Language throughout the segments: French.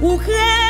无痕。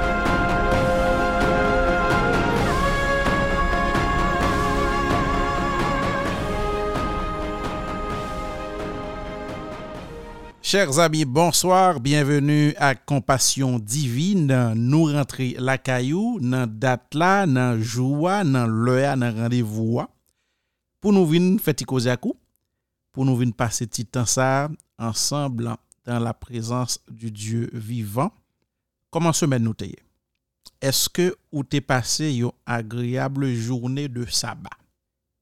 Chers amis, bonsoir, bienvenue à Compassion Divine. Nous rentrons la caillou, dans date là, dans joie, dans l'heure, dans rendez-vous. Pour nous venir fêter pour nous venir passer petit temps ensemble dans la présence du Dieu vivant. Comment semaine nous t'ayez? Est-ce que vous t'es passé une agréable journée de sabbat?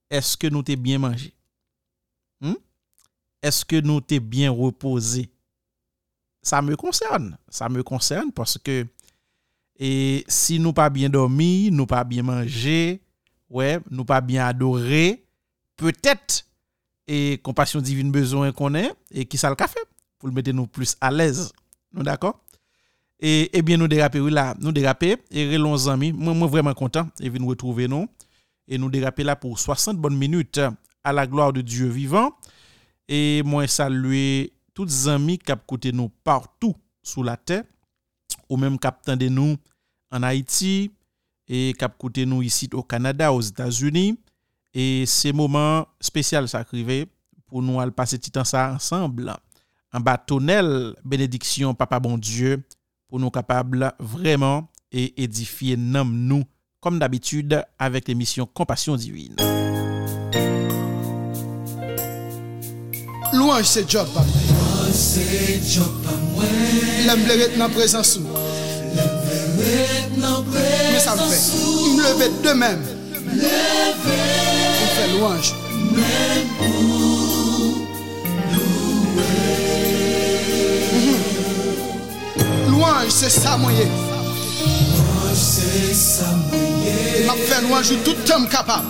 Est-ce que nous t'es bien mangé? Est-ce que nous t'es bien reposé? Ça me concerne. Ça me concerne parce que et si nous pas bien dormi, nous pas bien mangé, ouais, nous pas bien adoré, peut-être et compassion divine besoin qu'on ait et qui ça le café pour le mettre nous plus à l'aise. Nous d'accord? Et, et bien nous déraper oui là, nous déraper et relons amis, moi moi vraiment content et nous retrouver nous et nous déraper là pour 60 bonnes minutes à la gloire de Dieu vivant et moi saluer tous les amis qui nous partout sous la terre ou même qui de nous en Haïti et qui nous ici au Canada, aux États-Unis et ces moments spéciaux ça pour nous aller passer ça ensemble en bâtonnel bénédiction papa bon Dieu pour nous capables vraiment et édifier nous comme d'habitude avec l'émission Compassion divine. Louanj se job pa mwen. Louanj se job pa mwen. Lem bleret nan prezansou. Lem bleret nan prezansou. Mwen sa mwen fe. Mwen leve de men. Mwen leve. Mwen fe louanj. Men pou louwe. Louanj se sa mwenye. Louanj se sa mwenye. Mwen fe louanj ou toutem kapab.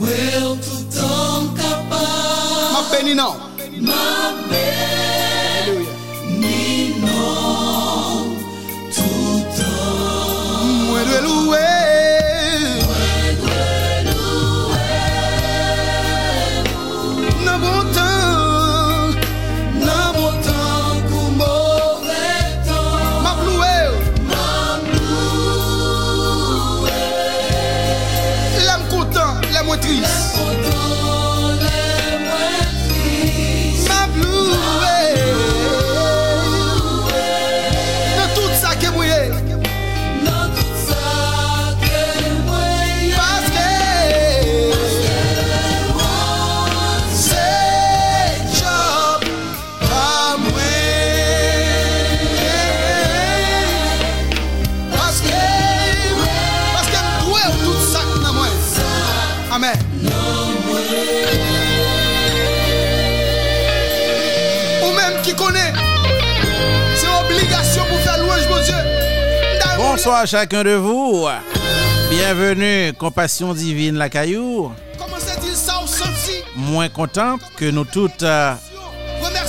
wil tot dan kapot. Maar ben je nou? Maar ben je nou? Tot dan. peace. Bonsoir à chacun de vous. Bienvenue, Compassion Divine la Caillou. Moins content que nous toutes euh,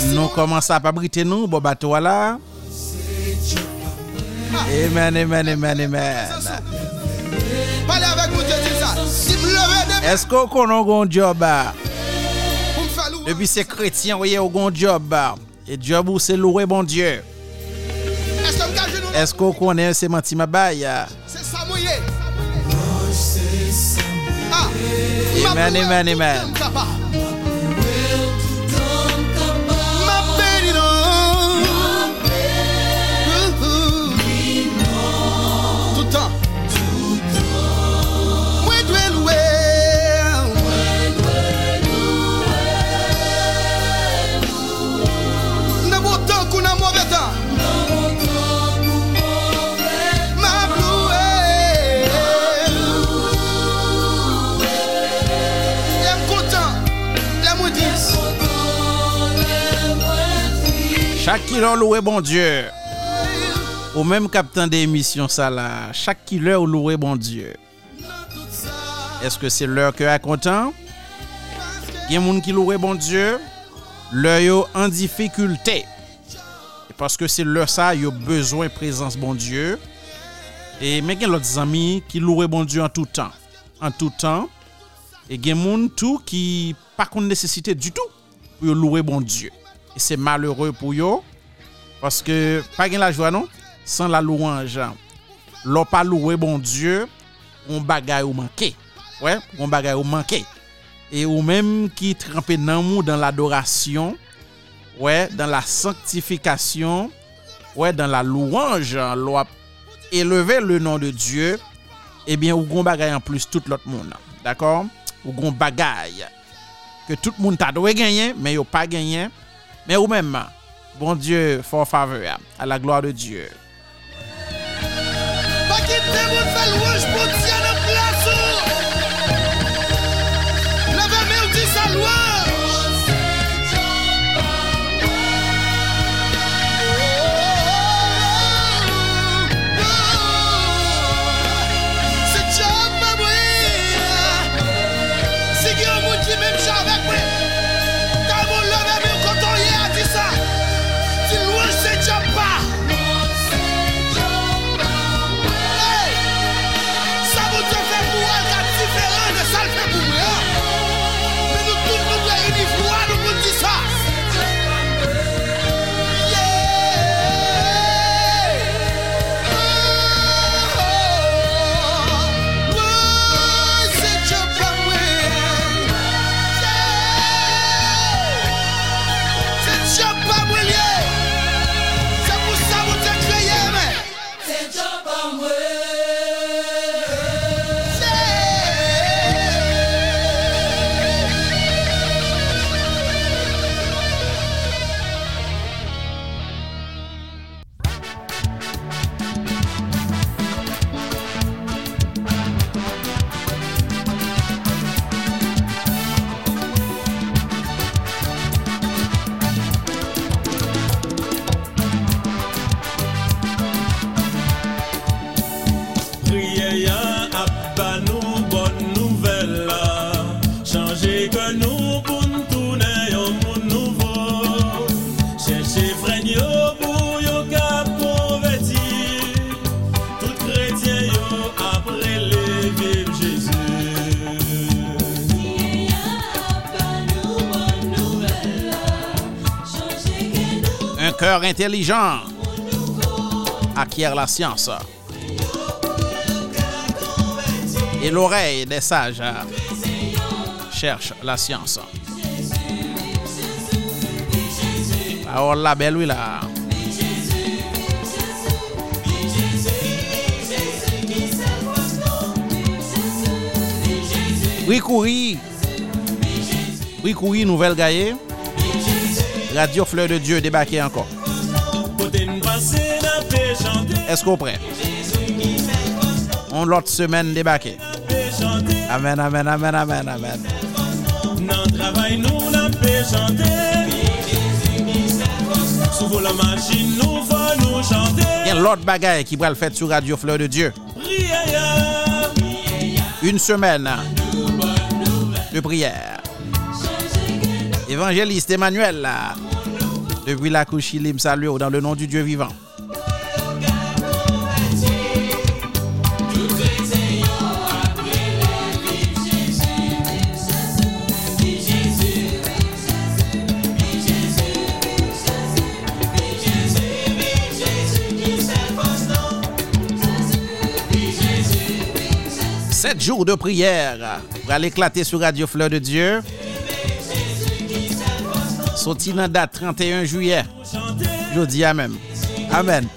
nous commençons à fabriquer nous, bon bateau là. Amen, amen, amen, amen. Parlez avec vous, Dieu ça. Est-ce qu'on a un job? Depuis ces chrétiens, vous avez un job. Et job, c'est louer bon Dieu. Esko konen se manti mabay ya? Se sa mouye. Eman, eman, eman. Chak ilor louwe bon Diyo. Ou menm kapten de emisyon sa la. Chak ilor louwe bon Diyo. Eske se lor ke akontan? Gen moun ki louwe bon Diyo. Lor yo an difikulte. E paske se lor sa yo bezwen prezans bon Diyo. E men gen lot zami ki louwe bon Diyo an toutan. An toutan. E gen moun tou ki pa kon nesesite du tou. Ou yo louwe bon Diyo. E se malheureux pou yo. Paske pa gen la jwa non, san la louange. Lo pa louwe bon Diyo, on bagay ou manke. Ouais, on bagay ou manke. E ou menm ki trempe nan mou dan l'adorasyon, ouais, dan la sanctifikasyon, ouais, dan la louange, lo ap eleve le nan de Diyo, ebyen eh ou gon bagay an plus tout lot moun. D'akor? Ou gon bagay ke tout moun ta doye genyen, men yo pa genyen, Men ou menman, bon Diyo fò faveur a la gloa de Diyo. Intelligent acquiert la science. Et l'oreille des sages cherche la science. Parole la belle, oui, là. Oui, courir, nouvelle gaillée. Radio Fleur de Dieu débarqué encore. Est-ce qu'on prêt? On l'autre semaine débarqué. Amen, amen, amen, amen, amen. Nan travay nou na pe chante Sou vo la machin nou fa nou chante Il y a l'autre bagaille qui va le faire sur Radio Fleur de Dieu. Une semaine de prière. Évangéliste Emmanuel, depuis la couche, il me salue dans le nom du Dieu vivant. Sept jours de prière pour aller éclater sur Radio Fleur de Dieu. Sorti dans date 31 juillet. Jeudi à même. Amen.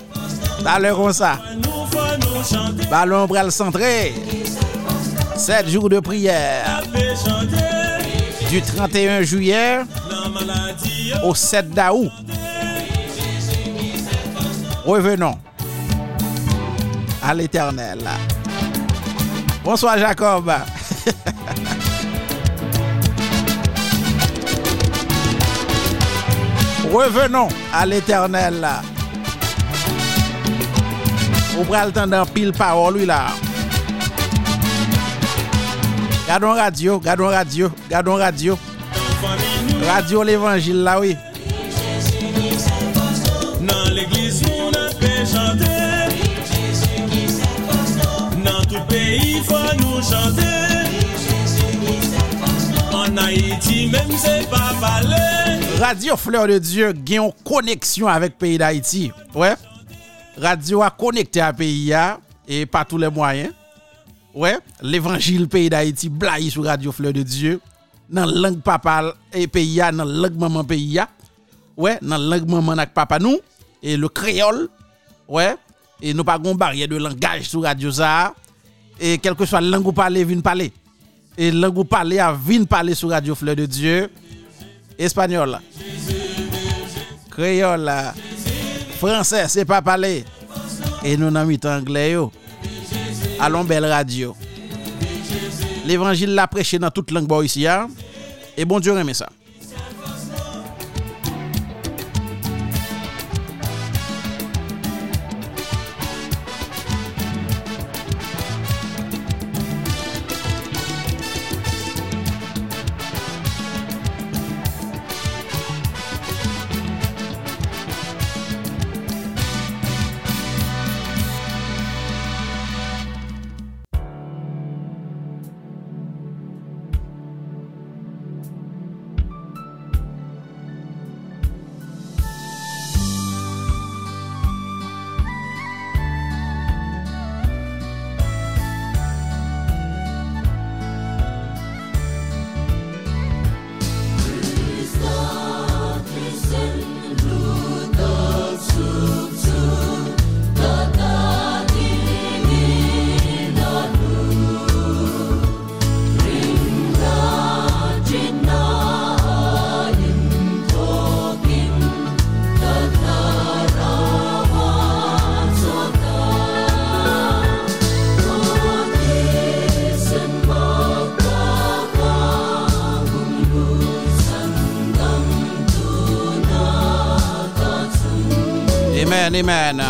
Comme ça. Ballon bral centré. Sept jours de prière du 31 juillet au 7 d'août. Revenons à l'éternel. Bonsoir Jacob. Revenons à l'éternel. Ou pral temps dans pile parole lui là. Gardons radio, gardons radio, gardons radio. Radio l'évangile là oui. nan l'eglis nou na pe Nan tout peyi fa nou chante En Haïti même c'est pas parler Radio Fleur de Dieu gagne une connexion avec pays d'Haïti. Ouais. Radio a connecté à pays et par tous les moyens. Ouais, l'évangile pays d'Haïti blaye sur Radio Fleur de Dieu. Dans la langue papa et pays dans la langue maman pays. Ouais, dans la langue maman avec papa nous et le créole. Ouais, et nous pas barrière de langage sur radio ça et quelle que soit la langue ou parler, vinn parler. Et langue ou parler à vin parler sur Radio Fleur de Dieu. Espagnol. Créole. Français, c'est pas parler. Et nous n'avons mis anglais yo. Allons belle radio. L'évangile l'a prêché dans toute langue ici. hein. Et bon Dieu remet ça. Amen, amen.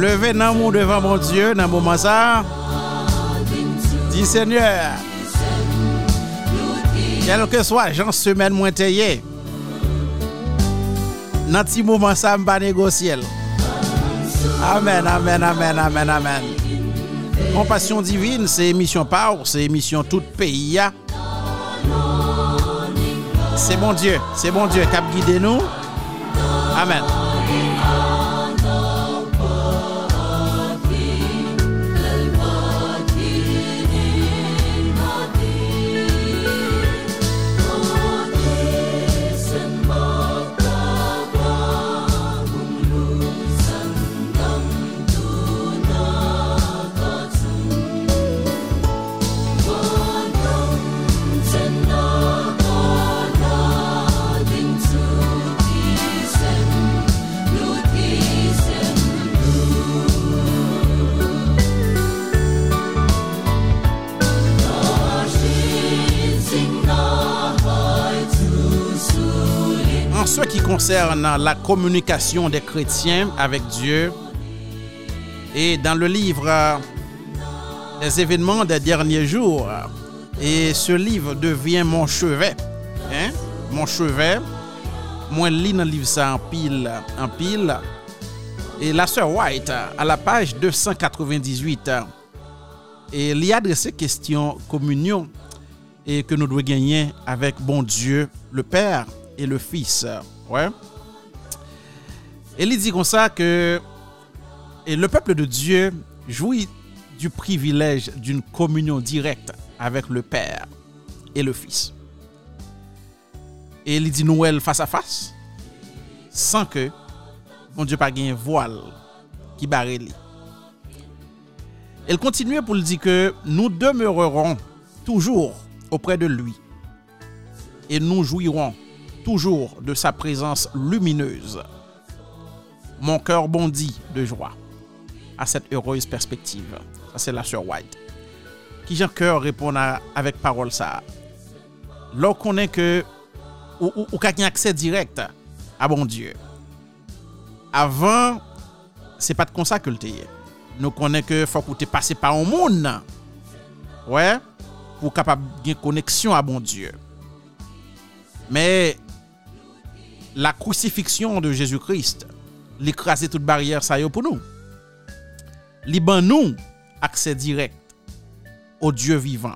Levez nan mou devant mon Dieu dans moment ça. Dis Seigneur, quel que soit Jean semaine moins teye, dans petit moment ça m'pa négocier. Amen, amen, amen, amen, amen. Compassion divine, c'est émission Power, c'est émission tout pays. C'est bon Dieu, c'est bon Dieu qui a guidé nous. Amen. Ce qui concerne la communication des chrétiens avec Dieu, et dans le livre des événements des derniers jours, et ce livre devient mon chevet, hein, mon chevet, moi lis dans le livre ça en pile, en pile, et la sœur White, à la page 298, et a adressé question communion et que nous devons gagner avec bon Dieu, le Père et le Fils. Ouais. Et il dit comme ça que le peuple de Dieu jouit du privilège d'une communion directe avec le Père et le Fils. Et il dit Noël face à face, sans que mon Dieu pas un voile qui barre lui. Elle continue pour dire que nous demeurerons toujours auprès de lui et nous jouirons toujours de sa présence lumineuse. Mon cœur bondit de joie à cette heureuse perspective. Ça, c'est la sœur White. Qui j'ai cœur répond avec parole ça. Lorsqu'on est que ou, ou, ou accès direct à bon Dieu. Avant, c'est pas de comme ça que le. Nous connaissons que faut que tu passer par un monde. Ouais, pour capable de connexion à bon Dieu. Mais la crucifixion de Jésus-Christ, l'écraser toute barrière, ça y est pour nous. Li nous accès direct au Dieu vivant.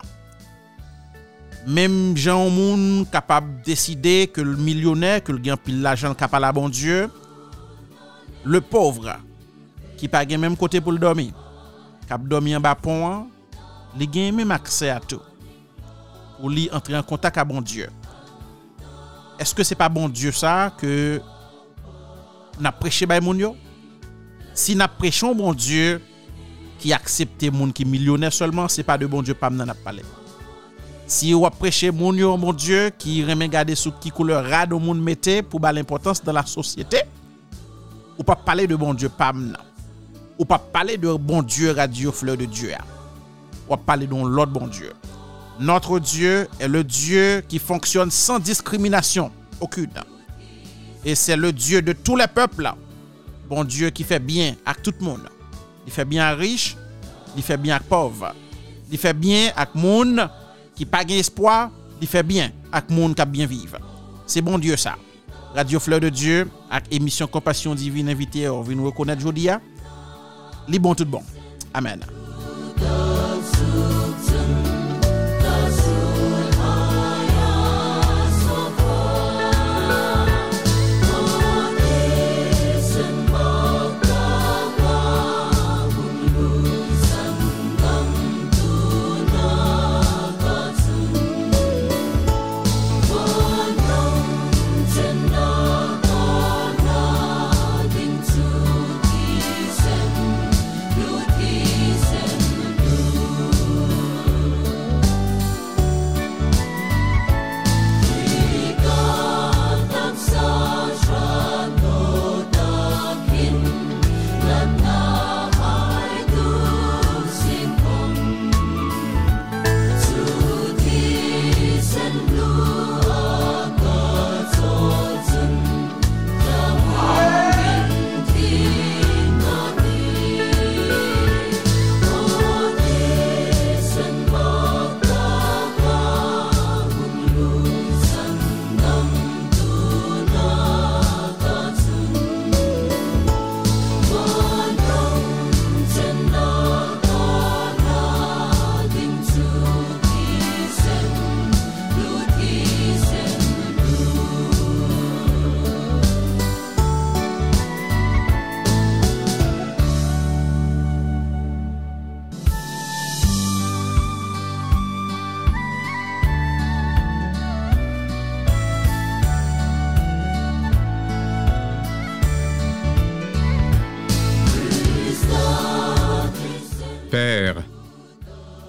Même gens moun capable décider que le millionnaire, que le gain pile l'argent capable à bon Dieu, le pauvre qui pas gen même côté pour le dormir, cap dormir en bas pont, li gen même accès à tout. Ou li entrer en contact à bon Dieu. eske se pa bon Diyo sa ke nap preche bay moun yo? Si nap prechon bon Diyo ki aksepte moun ki milyonè solman, se pa de bon Diyo pam nan ap pale. Si wap preche moun yo bon Diyo ki remen gade sou ki koule rad ou moun mette pou ba l'importans dan la sosyete, ou pa pale de bon Diyo pam nan. Ou pa pale de bon Diyo radio fleur de Diyo ya. Ou pa pale don lot bon Diyo. Notre Dieu est le Dieu qui fonctionne sans discrimination aucune. Et c'est le Dieu de tous les peuples. Bon Dieu qui fait bien à tout le monde. Il fait bien à riche, il fait bien à pauvre. Il fait bien à monde qui pas espoir, il fait bien à monde qui a bien vivre. C'est bon Dieu ça. Radio Fleur de Dieu avec émission Compassion Divine invité, on vient nous reconnaître aujourd'hui. Li bon tout bon. Amen.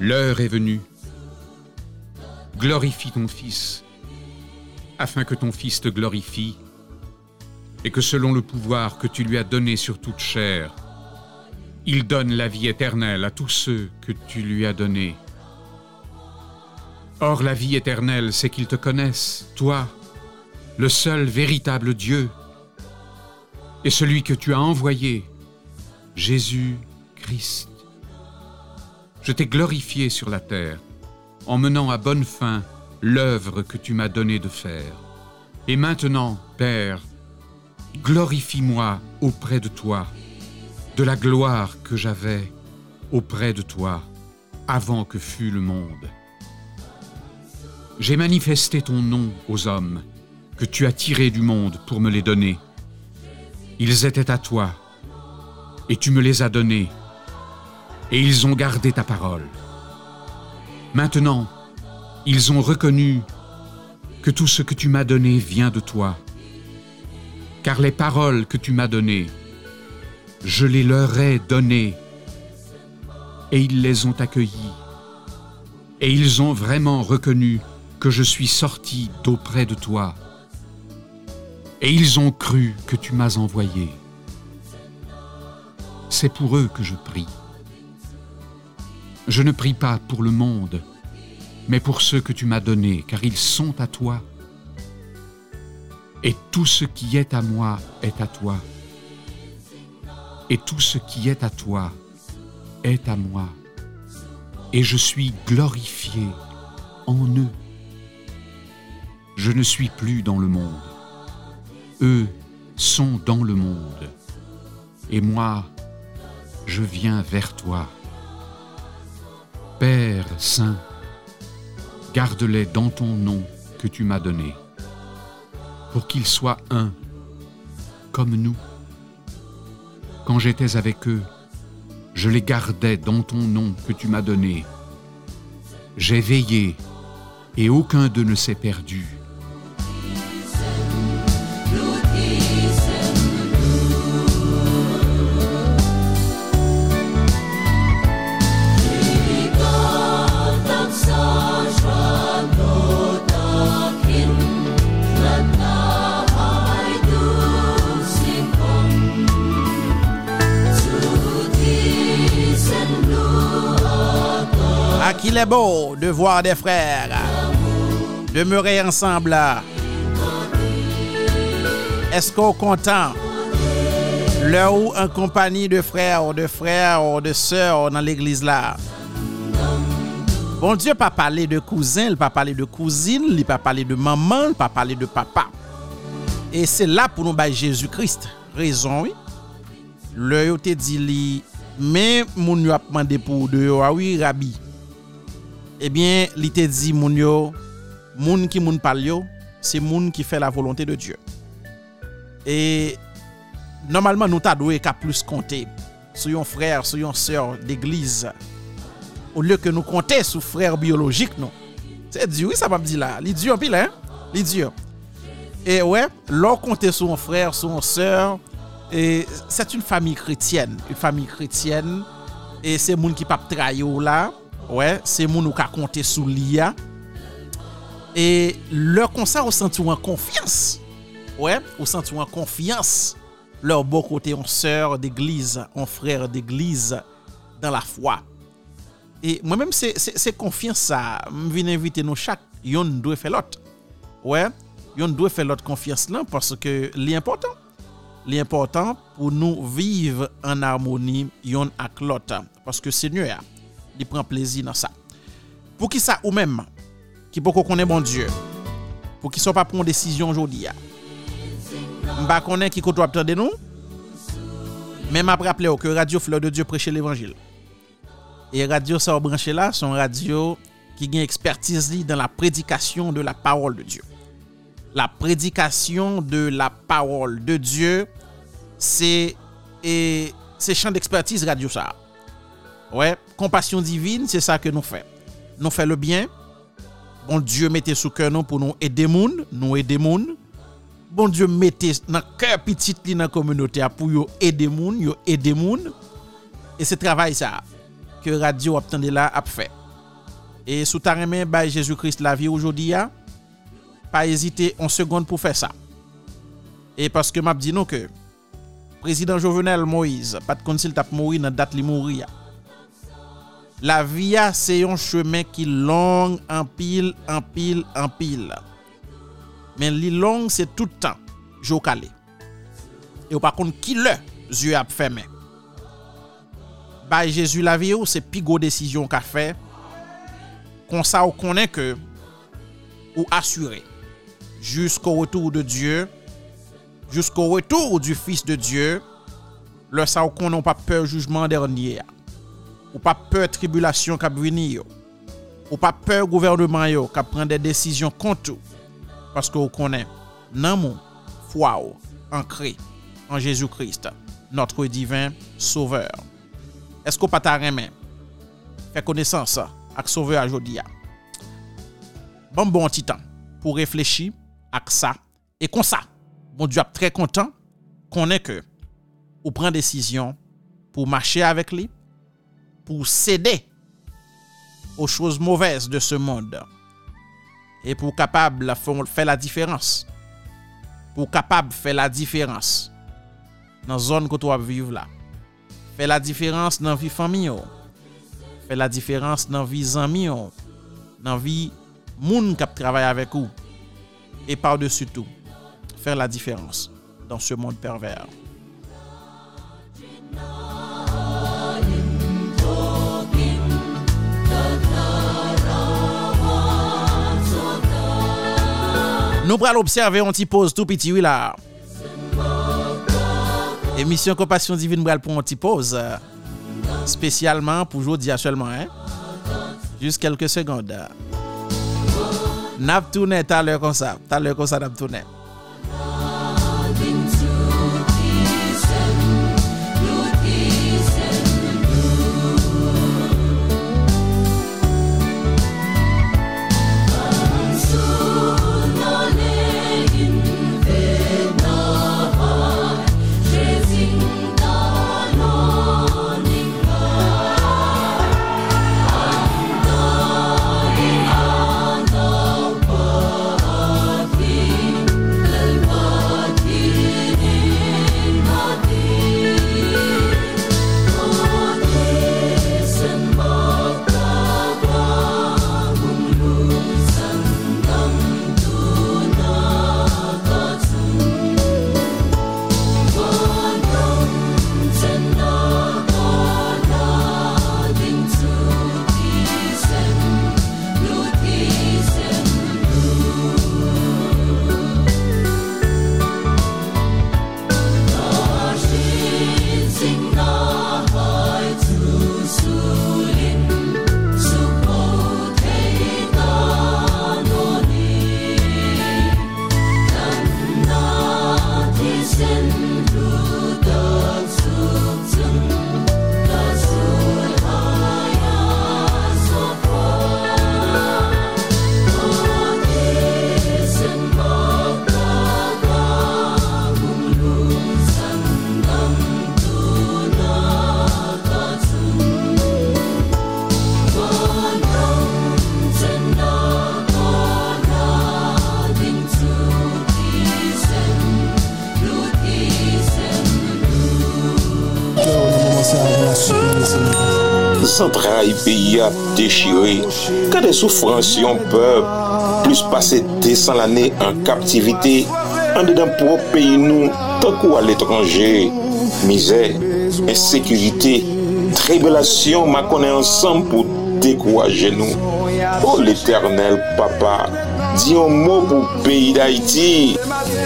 L'heure est venue. Glorifie ton Fils, afin que ton Fils te glorifie, et que selon le pouvoir que tu lui as donné sur toute chair, il donne la vie éternelle à tous ceux que tu lui as donnés. Or la vie éternelle, c'est qu'ils te connaissent, toi, le seul véritable Dieu, et celui que tu as envoyé, Jésus-Christ. Je t'ai glorifié sur la terre, en menant à bonne fin l'œuvre que tu m'as donné de faire. Et maintenant, Père, glorifie-moi auprès de toi, de la gloire que j'avais auprès de toi avant que fût le monde. J'ai manifesté ton nom aux hommes que tu as tirés du monde pour me les donner. Ils étaient à toi, et tu me les as donnés, et ils ont gardé ta parole. Maintenant, ils ont reconnu que tout ce que tu m'as donné vient de toi, car les paroles que tu m'as données, je les leur ai données, et ils les ont accueillies, et ils ont vraiment reconnu que je suis sorti d'auprès de toi, et ils ont cru que tu m'as envoyé. C'est pour eux que je prie. Je ne prie pas pour le monde, mais pour ceux que tu m'as donnés, car ils sont à toi. Et tout ce qui est à moi est à toi. Et tout ce qui est à toi est à moi. Et je suis glorifié en eux. Je ne suis plus dans le monde. Eux sont dans le monde. Et moi, je viens vers toi. Père Saint, garde-les dans ton nom que tu m'as donné, pour qu'ils soient un, comme nous. Quand j'étais avec eux, je les gardais dans ton nom que tu m'as donné. J'ai veillé, et aucun d'eux ne s'est perdu. Est beau de voir des frères demeurer ensemble. Est-ce qu'on est content? Là où en compagnie de frères, de frères, ou de sœurs dans l'église là? Bon Dieu pas parler de cousin, pas parler de cousine, pas parler de maman, pas parler de papa. Et c'est là pour nous bailler Jésus-Christ. Raison, oui. Le yo te dit mais moun yo a demandé pour de ah oui, rabbi. Eh bien, li te dit moun yo, moun qui moun parle yo, c'est moun qui fait la volonté de Dieu. Et normalement, nous t'a doué qu'à plus compter sur yon frère, sur yon sœur d'église. Au lieu que nous compter sur frère biologique, non. C'est dur, oui, ça m'a dit là. Li en pile, hein? Li dur. Et ouais, l'on compter sur un frère, sur une sœur, et c'est une famille chrétienne. Une famille chrétienne. Et c'est moun qui pape trayo là. ouais, se moun ou ka konte sou liya. E lor konsa ou senti ou an konfians. Ouais, ou senti ou an konfians. Lor bo kote an sèr d'eglise, an frèr d'eglise dan la fwa. E mwen mèm se, se, se konfians sa, mwen vin invite nou chak, yon dwe fè lot. Ouais, yon dwe fè lot konfians lan parce ke li important. Li important pou nou vive an harmoni yon ak lot. Parce ke se nye a. il prend plaisir dans ça. Pour qui ça ou même, qui pour qu'on connaît bon Dieu, pour qui soit pas prendre décision aujourd'hui. M'ba connaît qui côté attendez nous. Même après rappeler que Radio Fleur de Dieu prêcher l'évangile. Et radio ça branché là, son radio qui gagne expertise li dans la prédication de la parole de Dieu. La prédication de la parole de Dieu, c'est et c'est champ d'expertise radio ça. Ouais, compassion divine, c'est ça que nous faisons. Nous faisons le bien. Bon Dieu mettez sous cœur nous pour nous aider moun, nous aider moun. Bon Dieu mettez dans cœur petit li dans communauté pour yo aider moun, yo aider moun. Et c'est travail ça que radio attendez là a fait. Et sous ta main par Jésus-Christ la vie aujourd'hui pas hésiter en seconde pour faire ça. Et parce que m'a dit non que président Jovenel Moïse pas de consul t'a mourir dans date li mourir. La viya se yon chemen ki long anpil, anpil, anpil. Men li long se toutan, jo kale. E ou pa kon ki le, zye ap femen. Baye Jezu la viyo, se pi go desisyon ka fe, kon sa ou konen ke, ou asure, jusqu'o retour de Diyo, jusqu'o retour du Fils de Diyo, le sa ou konon pa pe jujman dernye a. Ou pa peur tribulasyon kap vini yo. Ou pa peur gouvernement yo kap pren de desisyon kontou. Paske ou konen nan moun, fwa ou, an kre, an Jezou Krist, notre divin sauveur. Esko pata remen, fe konesans ak sauveur a jodi ya. Bon bon titan pou reflechi ak sa. E kon sa, moun diap tre kontan konen ke ou pren desisyon pou mache avek li, pour céder aux choses mauvaises de ce monde et pour capable faire la différence. Pour capable faire la différence dans la zone que tu vas vivre là. Faire la différence dans la vie famille. Faire la différence dans la vie amis. Dans la vie monde qui travaille avec vous. Et par-dessus tout, faire la différence dans ce monde pervers. Nous allons observer un petit tout petit, oui là. Émission Compassion Divine, nous pour un petit pause. Spécialement pour aujourd'hui seulement, hein. Juste quelques secondes. N'a tourné tout à l'heure comme ça. Tout à l'heure comme ça, tourné. Santraï peyi a dechiré, kade soufrans yon pep, plus pase desan l'anè an kaptivite, an dedan pou ou peyi nou, tankou al etranje, mizè, ensekurite, tribelasyon ma konè ansan pou dekouaje nou. O oh, l'Eternel Papa, diyon mou pou peyi d'Haïti,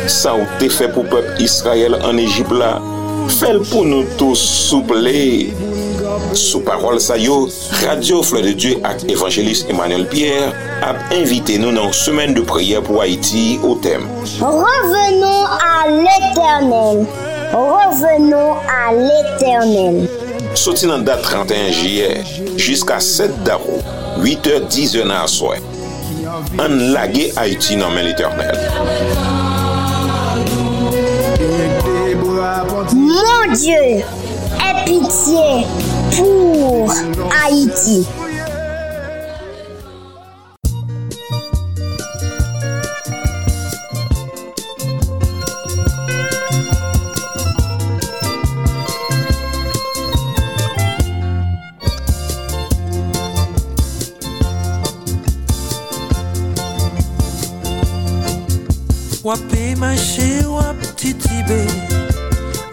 sa ou te fe pou pep Israel an Ejibla, fel pou nou tou souple, Sou parol sayo, Radio Fleur de Dieu ak evanjelist Emmanuel Pierre ap invite nou nan semen de priye pou Haiti o tem. Revenon a l'Eternel. Revenon a l'Eternel. Soti nan dat 31 jiyer, jiska 7 daro, 8h10 nan aswe. An lage Haiti nan men l'Eternel. Mon Dieu, e pitié. pour Haïti. Wapè mache wap titibe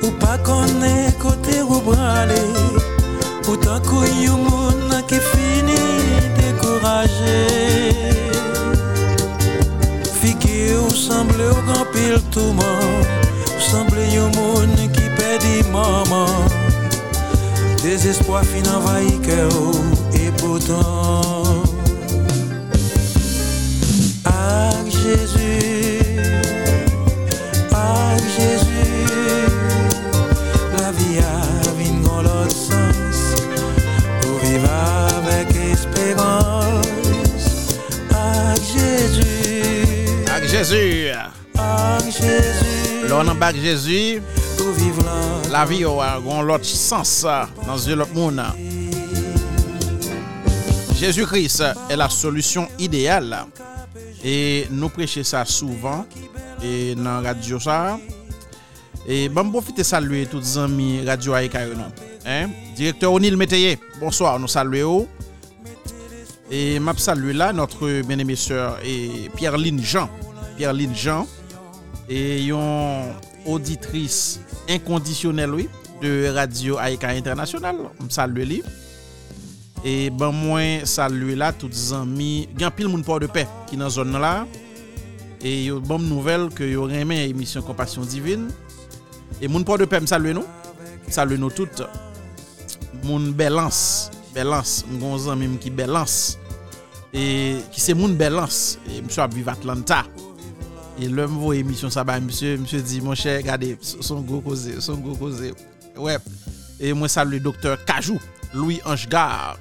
Ou pa konè kote ou brale Ou tankou yon moun ki fini dekouraje Fike ou semble ou gampil touman Ou semble yon moun ki pedi maman Desespoir fin envahi ke ou E pourtant. Ak Jésus. Ak Jésus Jésus Jésus. Ak Jésus la vi yo a gon lot sens zye lot moun. Jésus-Christ est la solution idéale. Et nous prêcher ça souvent et dans radio ça. Et bon profiter saluer tous les amis radio Aïka. Hein? Directeur Onil Métayer, bonsoir, nous saluons. Et m'a saluer là notre bien-aimée sœur et Pierre-Line Jean. Pierre-Lynn Jean e yon auditris inkondisyonel wè de Radio Aika Internasyonal m salwe li e ban mwen salwe la tout zanmi gen pil moun por de pe ki nan zon nan la e yon bom nouvel ke yon remen emisyon Kompasyon Divin e moun por de pe m salwe nou salwe nou tout moun belans belans, m gon zanmi m ki belans E, ki se moun belans e, msou ap vive Atlanta. E lèm vou emisyon sa bay msye, msye di, mwen chè, gade, son go koze, son go koze. Wèp, e mwen salwe doktor Kajou, Louis Anchgar,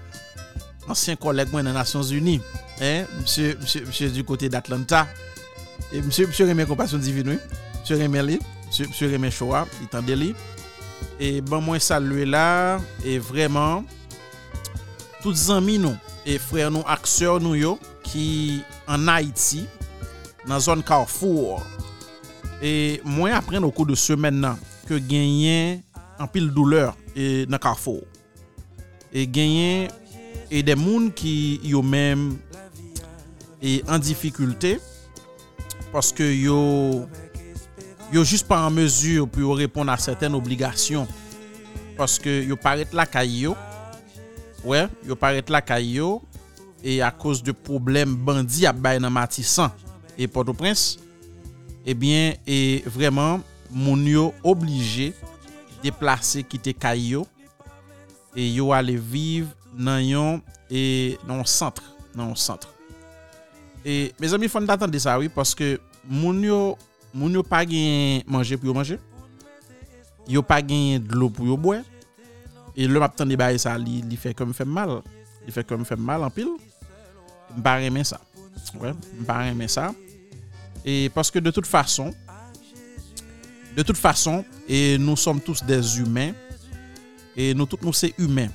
ansyen kolek mwen nan Nasyons Uni, eh? msye, msye, msye du kote d'Atlanta. E msye, msye remè kompasyon divinwi, msye remè li, msye, msye remè chowa, itande li. E ban mwen salwe la, e vreman, tout zanmi nou, e frè nou ak sèr nou yo, ki an Haiti, nan zon Carrefour. E mwen apren nou kou de semen nan ke genyen an pil douleur e, nan Carrefour. E genyen e de moun ki yo men e an difikulte paske yo yo jist pa an mesur pou yo repon an seten obligasyon paske yo paret la kay yo ouais, yo paret la kay yo e a kos de problem bandi ap bay nan matisan et Port-au-Prince, ebyen, eh e vreman, moun yo oblije deplase kite kay yo, e yo ale vive nan yon, e nan yon sentre, nan yon sentre. E, me zami fon datan de sa wè, oui, paske moun yo, moun yo pa gen manje pou yo manje, yo pa gen dlo pou yo bwe, e lè map tan de baye sa li, li fè kom fèm mal, li fè kom fèm mal an pil, mba remen sa, ouais, mba remen sa, Et parce que de toute façon, de toute façon, et nous sommes tous des humains, et nous tous nous c'est humains.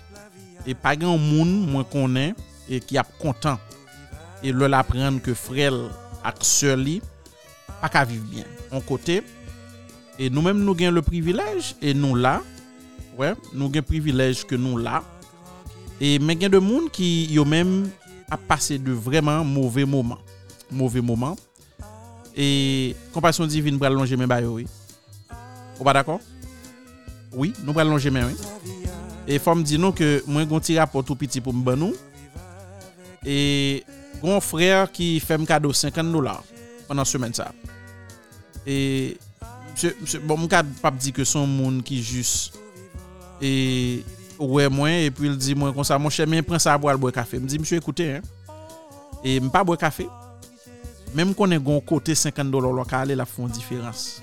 Et pas grand monde, moins qu'on est, et qui a content. Et le l'apprendre que frère et pas qu'à vivre bien. On côté, et nous-mêmes nous gagnons le privilège, et nous là, ouais, nous gagnons privilège que nous là. Et mais gain de monde qui, eux-mêmes, a passé de vraiment mauvais moments. Mauvais moments. E kompasyon divin pral longe men bayo we. Ou pa d'akon? Oui, nou pral longe men we. E fòm di nou ke mwen gonti rapot ou piti pou mban nou. E gon frèr ki fèm kado 50 dolar panan semen sa. E mse, mse, bon mwen kad pap di ke son moun ki jus. E ouwe mwen, e pwi l di mwen konsa mwen chè men pren sa bo al boye kafe. Mwen Mdi msye ekoute, e mpa boye kafe. Mem konen gon kote 50 dolar lokale la fon diferans.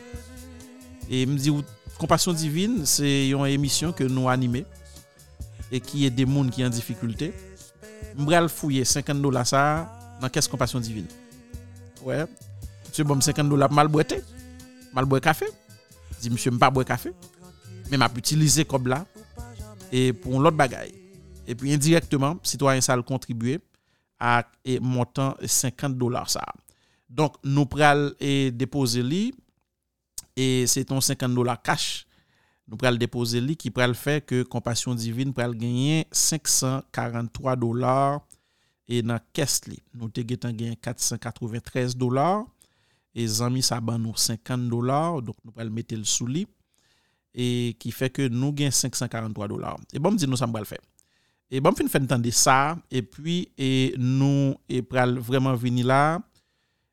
E mdi ou, Kompasyon Divine, se yon emisyon ke nou anime. E ki e de moun ki an difikulte. Mbral fouye 50 dolar sa nan kes Kompasyon Divine. Ouè, ouais. msye bom 50 dolar mal bwete. Mal bwe kafe. Di msye mpa bwe kafe. Men map utilize kob la. E pou lout bagay. E pi indirektman, sitwa yon sal kontribuye. ak e montan 50 dolar sa. Donk nou pral e depose li, e se ton 50 dola kache, nou pral depose li ki pral fe ke kompasyon divin pral genyen 543 dolar e nan kes li. Nou te getan genyen 493 dolar, e zami sa ban nou 50 dolar, donk nou pral mette l sou li, e ki fe ke nou genyen 543 dolar. E bom di nou sa m fe. E bom fin fè ntan de sa, e pi e nou e pral vreman vini la,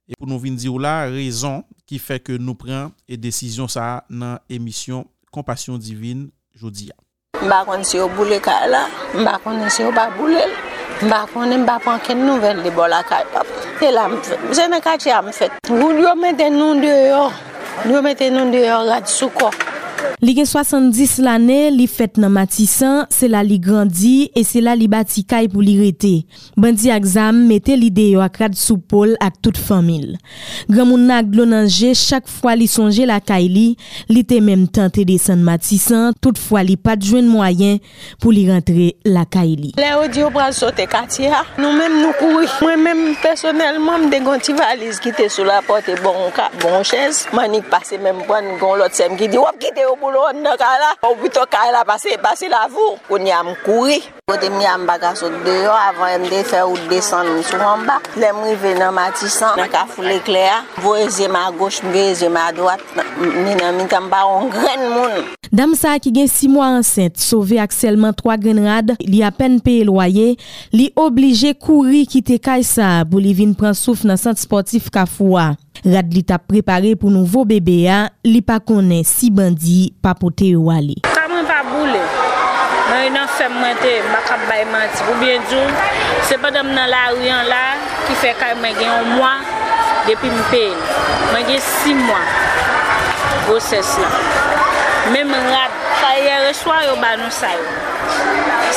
E pou nou vin di ou la, rezon ki fe ke nou pren e desisyon sa nan emisyon Kompasyon Divine jodi ya. Mba konen si yo boule ka la, mba konen si yo ba boule mba konen mba pan ken nouvel de bol akay pap. E la mfet, mse nan kache ya mfet. Goun yo mette nou deyo, yo mette nou deyo rad souko. Li gen 70 l'anè, li fèt nan matisan, se la li grandi e se la li bati kay pou li rete. Bandi ak zam mette li deyo ak rad sou pol ak tout famil. Gramoun nak glon glonanje, chak fwa li sonje la kay li, li te menm tante desen matisan, tout fwa li pat jwen mwayen pou li rentre la kay li. Le ou di ou pral sote kati ya, nou menm nou koui. Mwen menm personelman mde gonti valiz ki te sou la pote bon ka, bon ches, manik pase menm pon gon lot sem ki di wap ki te loun de ka la. Ou bito ka la la vou. Koun yam kouri. Kote mi yam baga sot deyo avan mde fe ou desan sou an bak. Le mri ve nan matisan, nan ka foule klea. Zema goch, mve e zema doat. Mi nan mi kamba on. Dam sa ki gen 6 mwa ansent, sove ak selman 3 grenrad, li apen peye loye, li oblije kouri kite kay sa pou li vin pran souf nan sant sportif ka fwa. Rad li tap prepare pou nouvo bebe ya, li pa konen si bandi pa pote yo wale. Kaman pa boule, nan yon an fem mwen te baka bay manti. Ou bien djou, se padam nan la ou yon la ki fe kay mwen gen yon mwa depi mwen peye. Mwen gen 6 mwa, goses la. ไม่มึมือน ye reswa yo ba nou sa yo.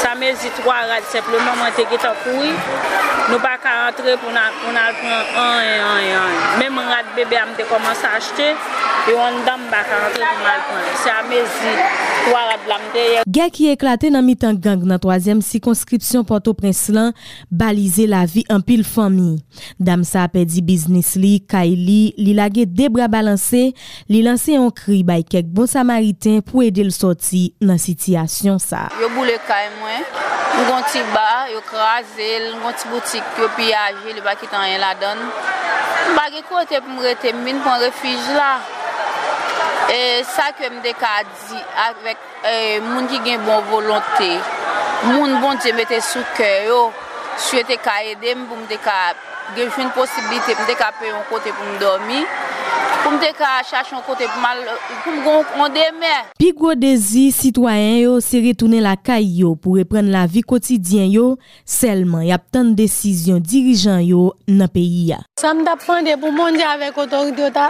Sa me zi 3 rad sepleman mwen te getan koui, nou pa ka rentre pou nan al pran an e an e an. Mem rad bebe am te komanse achete, yo an dam ba ka rentre pou nan pran. Sa me zi 3 rad lam te ye. Gè ki eklate nan mitan gang nan 3e sikonskripsyon Porto-Prince lan balize la vi an pil fami. Dam sa apè di biznis li, kay li, li lage debra balanse, li lanse yon kri bay kek bon samaritin pou ede l soti. soti nan sityasyon sa. Yo boule kay mwen, yo gonti ba, yo krazel, yo gonti boutik, yo piyaje, li baki tan yon la don. Bagi kote pou mrete min pon refij la. E sa ke mde ka di avèk e, moun ki gen bon volontè, moun bon te mette sou kè yo, sou te ka edèm pou mde ka gen joun posibilite mde ka pe yon kote pou mdomi, pou mte ka chache yon kote pou mal, pou mgon konde mè. Pi gwo dezi, sitwayen yo se retounen la kay yo pou repren la vi kotidyen yo, selman yap tan desisyon dirijan yo nan peyi ya. Sa mda pande pou monde avek otorite yo ta,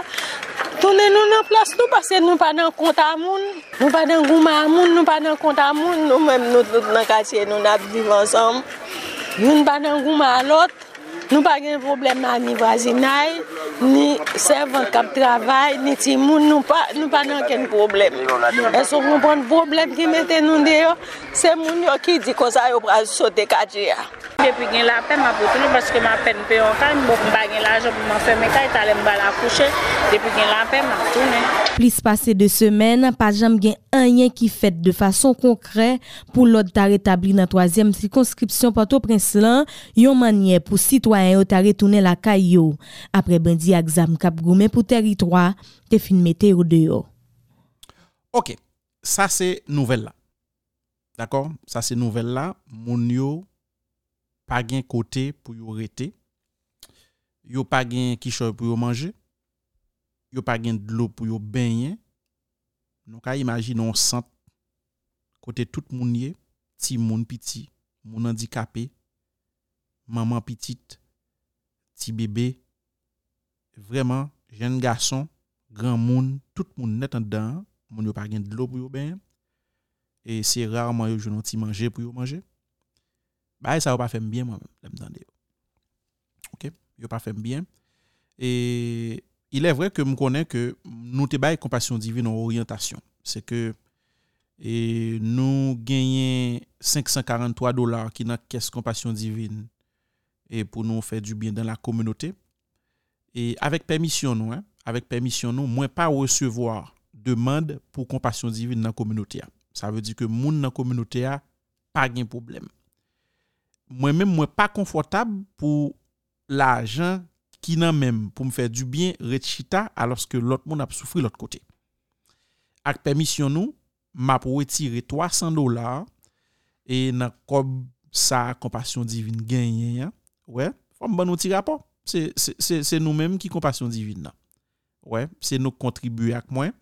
tounen nou nan plas nou pase nou pa nan konta moun, nou pa nan gouma moun, nou pa nan konta moun, nou menm nou tout nan kache nou nap viv ansam, nou pa nan gouma alot, Nou pa gen problem nan ni vazinay, ni servan kap travay, ni ti moun, nou pa, nou pa nan ken problem. E sou moun pon problem ki mette nou deyo, se moun yo ki di kosa yo pral sote kaje ya. Depi gen la pen, ma pote nou, paske ma pen pe yon kan, mbo mba gen la job, mman feme ka, talen mba la kouche, depi gen la pen, ma pote nou. Plis pase de semen, pa jam gen anyen ki fet de fason konkre pou lot ta retabli nan toazyem sikonskripsyon pato prins lan, yon manye pou sitwa sitwayen yo ta retounen la yo. Apre bandi a gzam kap goumen pou teritwa, te fin yo de yo. Ok, sa se nouvel la. D'akor, sa se nouvel la, moun yo pa gen kote pou yo rete, yo pa gen kishoy pou yo manje, yo pa gen dlo pou yo benyen, nou ka imagine on sant kote tout moun ye, ti moun piti, moun handikapé, maman pitit, ti bebe, vreman, jen gason, gran moun, tout moun net an dan, moun yo pa gen dlo pou yo ben, e se rarman yo jounon ti manje pou yo manje, ba e sa yo pa fem bien mwen, lem dan de yo. Ok, yo pa fem bien, e il e vre ke m konen ke nou te baye kompasyon divin an oryantasyon, se ke e nou genyen 543 dolar ki nan kes kompasyon divin, et pour nous faire du bien dans la communauté. Et avec permission, nous, hein, avec permission, nous, moins pas recevoir demande pour compassion divine dans la communauté. Ça veut dire que monde dans la communauté a pas de problème. Moi-même, moi pas confortable pour l'argent qui n'a même pour me faire du bien rechita alors que l'autre monde a souffert de l'autre côté. Avec permission, nous, m'a pour retirer 300 dollars et dans comme ça compassion divine gagne Ouè, ouais, fòm ban nou ti rapò. Se nou menm ki kompasyon divin nan. Ouè, ouais, se nou kontribuye ak mwen,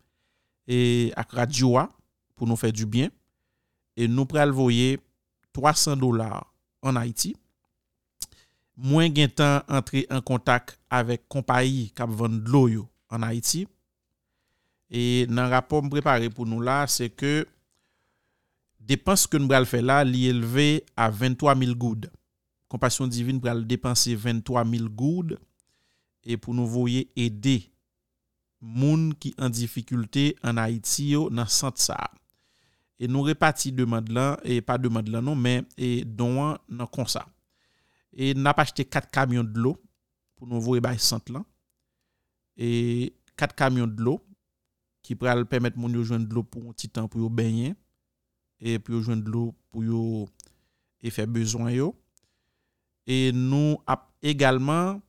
e ak radyoa pou nou fè du byen, e nou pral voye 300 dolar an Haiti, mwen gen tan entre en kontak avèk kompayi kap vande lo yo an Haiti, e nan rapò m prepare pou nou la, se ke depans ke nou pral fè la li eleve a 23.000 goud. Compassion divine pour dépenser 23 000 goudes et pour nous voyer aider moun qui en difficulté en Haïti dans centre ça. Et nous répartis demande là et pas demande là non mais et don dans comme ça. Et n'a pas acheté 4 camions de l'eau pour nous voyer bay centre là. Et 4 camions de l'eau qui pral permettre moun yo joindre de l'eau pour un petit temps pour yo baigner et pour yo joindre de l'eau pour yo et faire besoin yo E nou ap egalman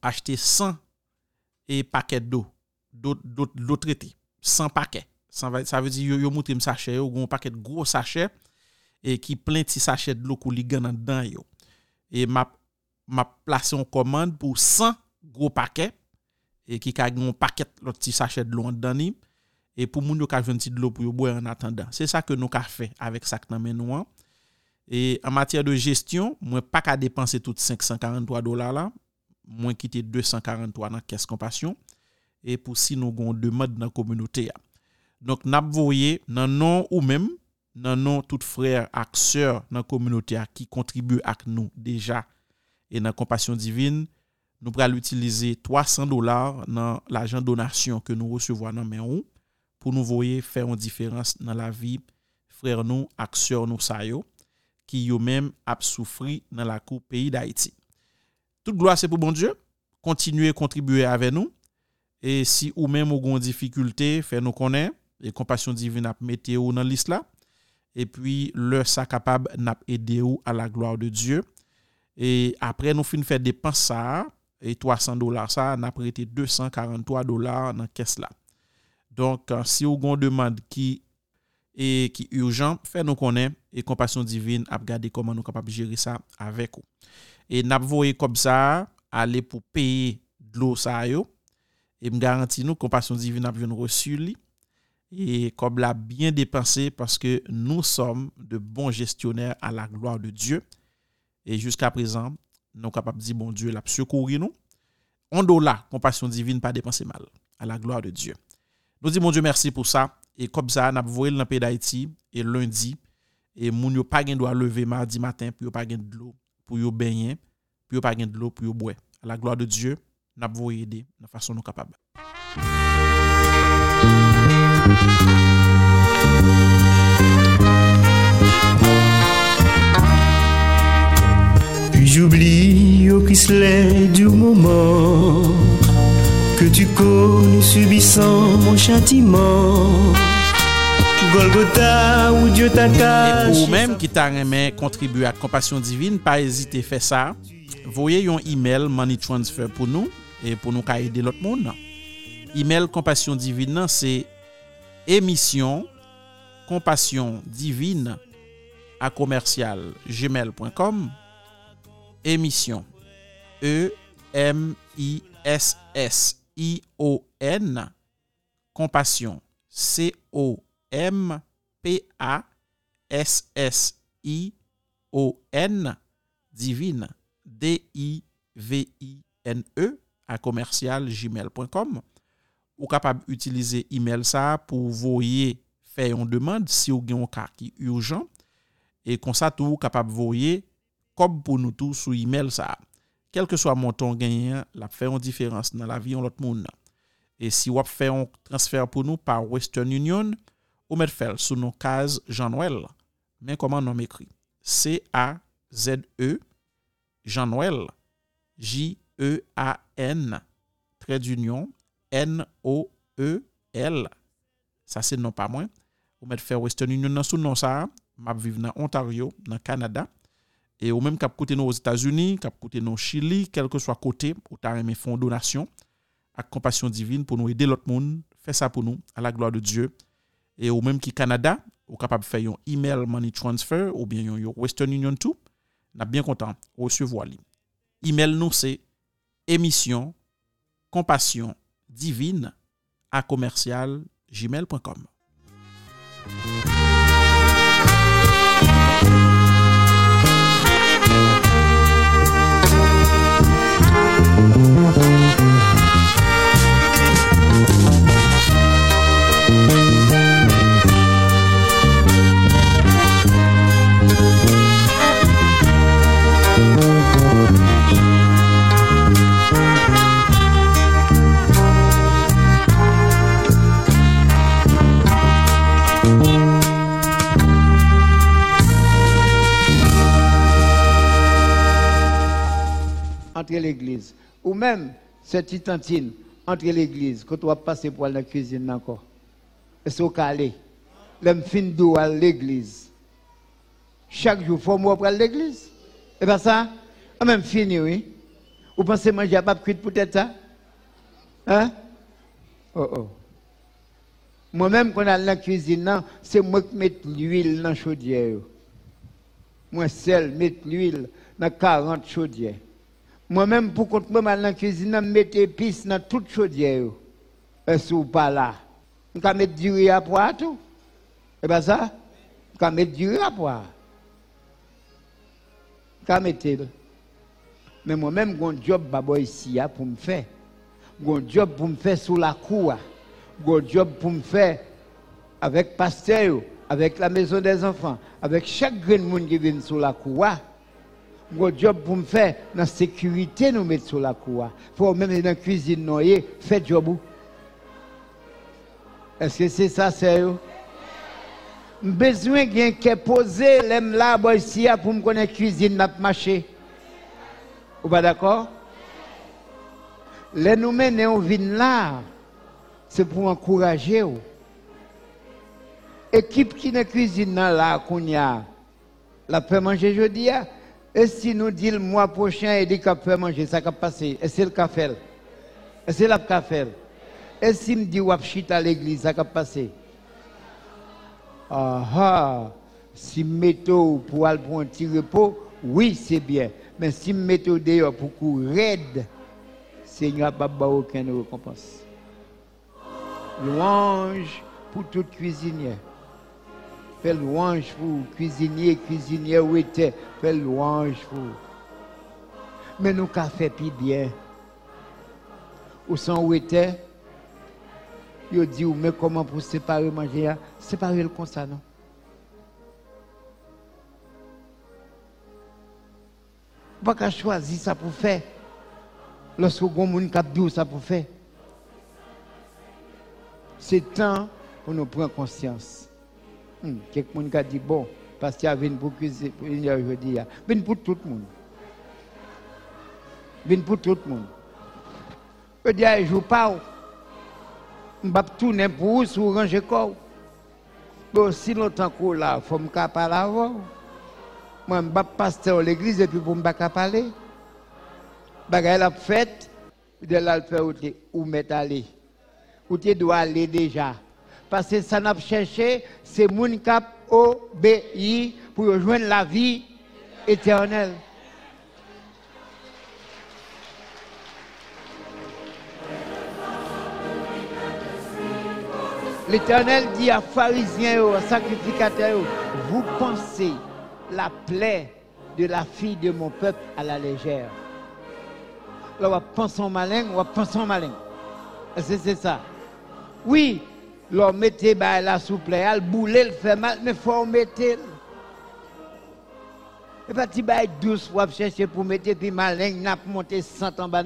achete 100 e paket do. Do, do, do trete. 100 paket. Sa ve di yo, yo mouti m sachet yo, goun paket gro sachet e ki plen ti sachet lo kou li gen nan dan yo. E map, map plase yon komand pou 100 gro paket e ki ka goun paket lot ti sachet lo an dan ni e pou moun yo ka jwen ti dlo pou yo boye an atandan. Se sa ke nou ka fe avèk sak nan men nou an. E an matyè de gestyon, mwen pa ka depanse tout 543 dola la, mwen kite 243 nan kes kompasyon, e pou si nou gon demad nan kominote ya. Donk nap voye nan non ou mem, nan non tout frèr ak sèr nan kominote ya ki kontribu ak nou deja e nan kompasyon divin, nou pral utilize 300 dolar nan l'ajan donasyon ke nou resevo nan men ou, pou nou voye fè an diferans nan la vi frèr nou ak sèr nou sayo, ki yo men ap soufri nan la kou peyi da Haiti. Tout gloa se pou bon Diyo, kontinuye kontribuye ave nou, e si ou men mou goun difikulte, fe nou konen, e kompasyon divin ap mete ou nan lis la, e pi lè sa kapab nap ede ou a la gloa de Diyo, e apre nou fin fè depan sa, e 300 dolar sa, nap rete 243 dolar nan kes la. Donk, si ou goun demande ki, e ki urjan, fe nou konen, et compassion divine a regarder comment nous capable gérer ça avec vous et n'a voyé comme ça aller pour payer de l'eau ça yo et me garantit nous compassion divine a reçu lui et comme l'a bien dépensé parce que nous sommes de bons gestionnaires à la gloire de Dieu. Et jusqu'à présent, nous capables de dire, bon Dieu, l'a secourir nous. On doit compassion divine, pas dépenser mal, à la gloire de Dieu. Nous disons, mon Dieu, merci pour ça. Et comme ça, nous avons dans pays d'Haïti, et lundi, et nous n'avons pas doit lever mardi matin, pour pas de l'eau, pour y baigner, pour pas de l'eau, pour boire. À la gloire de Dieu, nous avons aider de façon nous capable. j'oublie au Chrysler du moment que tu connais subissant mon châtiment. Dieu Et pour même qui t'a aimé contribuer à Compassion Divine, pas hésiter à faire ça. Voyez un email money transfer pour nous et pour nous aider l'autre monde. Email Compassion Divine, c'est émission compassion divine à commercial gmail.com émission. E M I S S I O N. Compassion. C O M-P-A-S-S-I-O-N divine D-I-V-I-N-E a komersyal gmail.com ou kapab utilize email sa pou voye fè yon demande si ou gen yon ka ki urjan e konsa tou kapab voye kob pou nou tou sou email sa. Kelke swa monton genyen, la fè yon diferans nan la vi yon lot moun. E si wap fè yon transfer pou nou par Western Union, ou met fel sou nou kaz Jean-Noël. Men koman nou m'ekri? C-A-Z-E Jean-Noël J-E-A-N Trait d'union N-O-E-L Sa se nou pa mwen. Ou met fel Western Union nan sou nou sa. Map vive nan Ontario, nan Kanada. E ou menm kap kote nou os Etats-Unis, kap kote nou Chili, kelke swa kote, ou ta reme fon donasyon, ak kompasyon divin pou nou ede lot moun, fè sa pou nou, a la gloa de Diyo, E ou menm ki Kanada, ou kapab fè yon email money transfer ou bien yon, yon Western Union tou, na bien kontan, ou se vo ali. Email nou se emisyon kompasyon divine a komersyal gmail.com Ou même, cette petite tantine entre l'église, quand tu vas passer pour aller dans la cuisine encore. Est-ce que calé? L'homme fin à l'église. Chaque jour, il faut moi pour l'église. Et bien ça, on même fini, oui. Vous pensez manger à pas cuite peut-être ça? Hein? Oh oh. Moi-même, quand on a la cuisine, c'est moi qui mets l'huile dans la chaudière. Moi seul, mets l'huile dans 40 chaudières. Moi-même, pour contre moi, dans la cuisine, je mets épices dans toute chaudière. Est-ce ou pas là? Je vais mettre du riz à poire tout. Et bien ça? Je vais mettre du riz à poire. Je vais mettre. Mais moi-même, j'ai un job ici hein, pour me faire. J'ai un job pour me faire sous la cour. J'ai un job pour me faire avec pasteur, avec la maison des enfants, avec chaque grand monde qui vient sous la cour. Gros job pour me faire dans la sécurité nous mettre sur la cour. Faut même dans la cuisine noyer, fait job. Est-ce que c'est ça sérieux? Besoin de qui poser l'aime là ici pour me connaître cuisine n'a marché. Ou pas d'accord? Les nous mener on vient là, c'est pour encourager. ou? Équipe qui dans cuisine là qu'on y a, la fait manger jeudi. Et si nous dit le mois prochain, il dit qu'on peut manger, ça va passer. Et c'est le café. Et c'est le café. Et si me dit chita à l'église, ça va passer. Ah ah, si mettons pour aller pour un petit repos, oui, c'est bien. Mais si mettons dehors pour courir raide, Seigneur n'a pas aucune récompense. Louange pour toute cuisinière. Fais louange pour cuisinier, cuisinière où était. Fais louange pour. Mais nous qu'a fait plus bien. Où sont où était? Yo dit ou mais comment pour séparer manger? Séparer le comme ça non? Pas qu'à choisir ça pour faire. Lorsque vous avez dit ça pour faire. C'est temps pour nous prendre conscience. Hmm, Quelqu'un qui dit, bon, parce qu'il y a une pour une aujourd'hui, vient pour tout le monde. vient pour tout le monde. Je dis, je joue pas. Je vais tourner pour vous, sur ranger corps. Mais aussi longtemps que là, il faut me parler avant. Moi, je suis pasteur de l'église et puis pour me parler. Bagay la fête, de le fait où aller. Où tu dois aller déjà? Parce que ça n'a pas cherché, c'est mon cap obéi pour rejoindre la vie éternelle. L'Éternel dit à pharisiens, aux sacrificateurs, vous pensez la plaie de la fille de mon peuple à la légère. Là, on pense en malin, on pense en malin. C'est ça? Oui, l'on mettez la souple, elle boule, elle fait mal, mais il faut mettre. Et pas tu vas douce pour chercher pour mettre puis malin, n'a pas monté 100 en bas.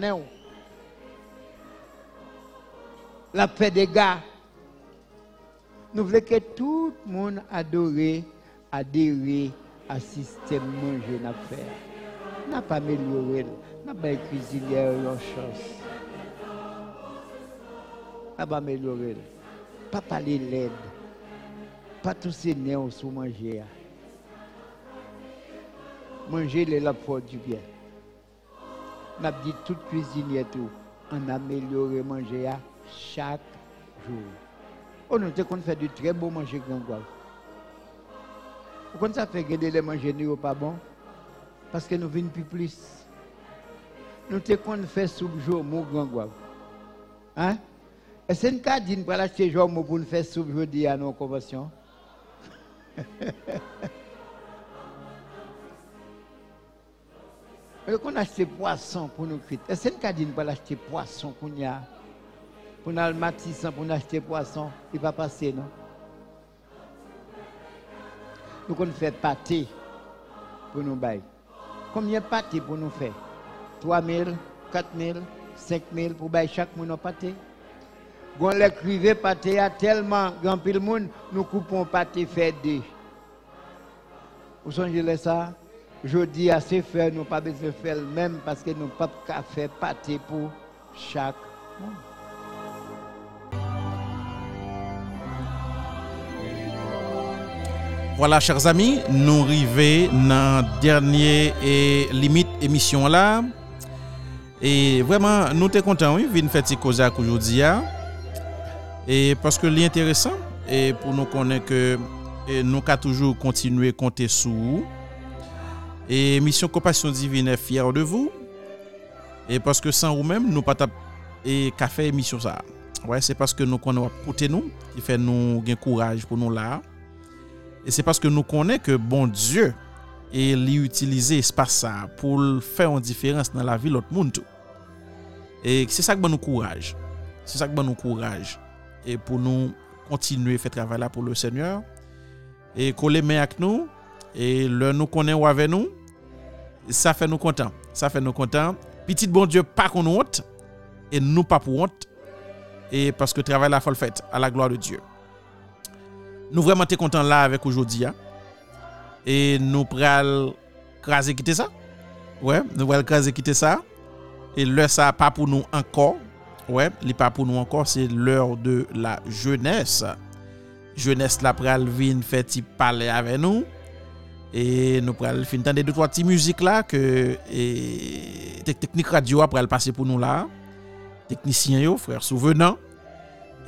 La paix des gars. Nous voulons que tout le monde adore, adhère à système manger n'a faire. N'a pas amélioré, n'a pas cuisinière en chance. N'a pas amélioré. Pas parler l'aide. Pas tous ces néons sous manger. Manger les la pour du bien. N'a dit toute cuisinière tout en améliorer manger chaque jour. On nous qu'on fait du très beau manger grand guave. Pourquoi ça fait que les manger nous pas bon? Parce que nous venons plus plus. Nous qu'on fait soupe jour mon grand. Hein? Est-ce une cadine pour acheter jour pour nous faire soupe jeudi à nos conventions. Qu'on achète poisson pour nous cuire. Est-ce une cadine pour acheter poisson pour nous pour nous matisser, pour nous acheter poisson, il va passer, non? Nous qu'on fait pâté pour nous bailler. Combien de pâté pour nous faire? 3 000, 4 000, 5 000 pour bailler chaque monde pâté Quand les crivé pâté a tellement grand pile monde, nous coupons pâté fait deux. Vous songez ça Je dis à ces faire, nous pas besoin de faire le même parce que nous pas faire pâté pour chaque monde. Voilà, chers amis, nous arrivons dans la dernière et limite émission là. Et vraiment, nous sommes contents, oui, de faire cette cause aujourd'hui. E paske li enteresan, e pou nou konen ke e nou ka toujou kontinue konte sou. E misyon Kompasyon Divine fyer de vou. E paske san ou men nou patap e kafe misyon sa. Ouè, se paske nou konen wap kote nou, ki fe nou gen kouraj pou nou la. E se paske nou konen ke bon Diyo e li utilize espasa pou l fè an diferans nan la vi lot moun tou. E se sak ban nou kouraj. Se sak ban nou kouraj. Et pour nous continuer à faire travail là pour le Seigneur. Et coller main avec nous. Et le nous connaissons avec nous. Ça fait nous contents. Ça fait nous contents. Petit bon Dieu, pas qu'on honte. Et nous pas pour honte. Et parce que le travail là, faut le faire à la gloire de Dieu. Nous vraiment t'es content là avec aujourd'hui. Hein? Et nous pral craser quitter ça. Ouais, nous pral craser quitter ça. Et l'heure ça pas pour nous encore. ouais, li pa pou nou ankor, se lèr de la jènes. Jènes la pral vin fè ti pale avè nou. E nou pral fin tan de 2-3 ti müzik la ke e, tek teknik radio a pral pase pou nou la. Teknisyen yo, frèr souvenan.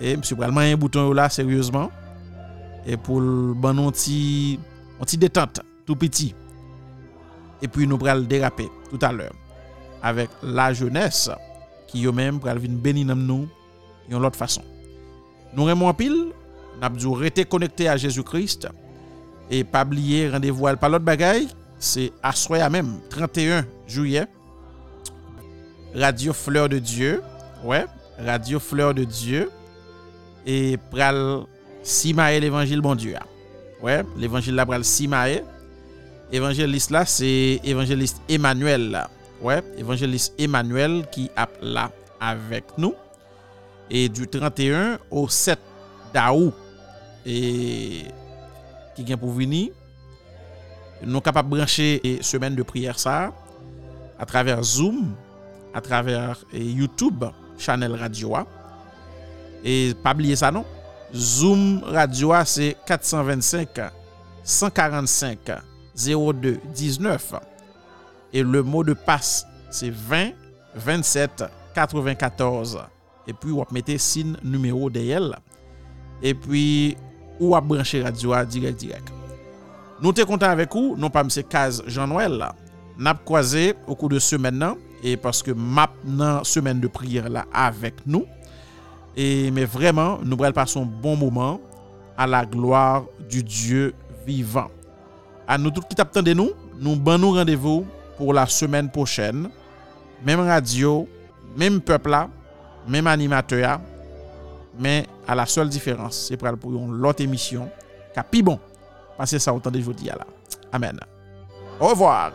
E msè pral man yon bouton yo la, seryèzman. E pou ban nou ti, ti detante, tout piti. E pi nou pral derape tout alèr. Avèk la jènes. Qui eux-mêmes pour bénir nous de l'autre façon. Nous en pile, nous avons rester connecté à Jésus-Christ et pas oublier rendez-vous à l'autre bagaille, c'est à soir même 31 juillet Radio Fleur de Dieu. Ouais, Radio Fleur de Dieu et pral Simae l'évangile bon Dieu. Ouais, l'évangile là pral Simae. Évangéliste là, c'est évangéliste Emmanuel. Ouais, évangéliste Emmanuel qui est là avec nous. Et du 31 au 7 d'août, et qui vient pour venir, nous sommes capables de brancher semaine de prière à travers Zoom à travers et YouTube, Channel Radio. Et pas oublier ça non? Zoom Radio c'est 425 145 02 19. Et le mot de passe, c'est 20 27 94. Et puis, vous mettez signe numéro d'elle. Et puis, ou à brancher radio direct direct. Nous sommes contents avec vous, non pas M. Kaz Jean-Noël. N'a pas croisé au cours de semaine nan, et parce que maintenant semaine de prière là avec nous. Et mais vraiment, nous allons passer un bon moment à la gloire du Dieu vivant. À nous tous qui t'attendez nous, nous bon nous rendez-vous pour la semaine prochaine. Même radio, même peuple même animateur, mais à la seule différence, c'est pour l'autre émission. Capi bon. Passez ça autant de jeudi là. Amen. Au revoir.